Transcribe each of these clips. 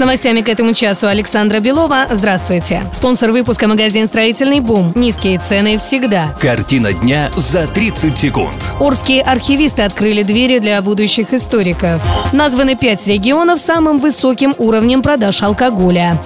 С новостями к этому часу Александра Белова. Здравствуйте. Спонсор выпуска магазин «Строительный бум». Низкие цены всегда. Картина дня за 30 секунд. Орские архивисты открыли двери для будущих историков. Названы пять регионов самым высоким уровнем продаж алкоголя.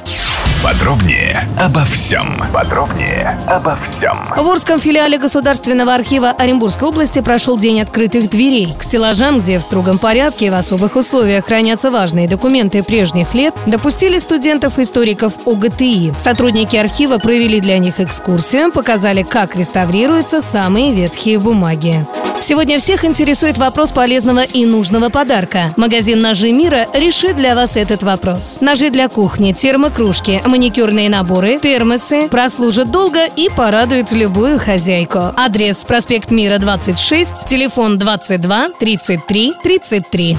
Подробнее обо всем. Подробнее обо всем. В Орском филиале Государственного архива Оренбургской области прошел День открытых дверей. К стеллажам, где в строгом порядке и в особых условиях хранятся важные документы прежних лет, допустили студентов-историков ОГТИ. Сотрудники архива провели для них экскурсию, показали, как реставрируются самые ветхие бумаги. Сегодня всех интересует вопрос полезного и нужного подарка. Магазин «Ножи мира» решит для вас этот вопрос. Ножи для кухни, термокружки, маникюрные наборы, термосы прослужат долго и порадуют любую хозяйку. Адрес проспект Мира 26, телефон 22 33 33.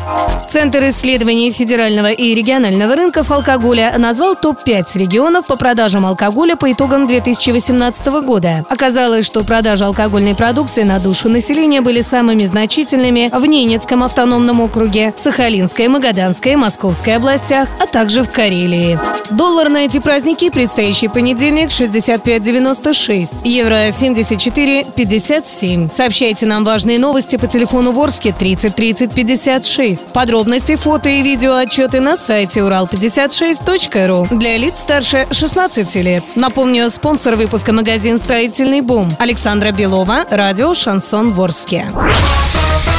Центр исследований федерального и регионального рынков алкоголя назвал топ-5 регионов по продажам алкоголя по итогам 2018 года. Оказалось, что продажи алкогольной продукции на душу населения были самыми значительными в Ненецком автономном округе, Сахалинской, Магаданской, Московской областях, а также в Карелии. Доллар на эти праздники предстоящий понедельник 65.96, евро 74.57. Сообщайте нам важные новости по телефону Ворске 30 30 56. Подробности, фото и видео отчеты на сайте урал56.ру для лиц старше 16 лет. Напомню, спонсор выпуска магазин «Строительный бум» Александра Белова, радио «Шансон Ворске». Música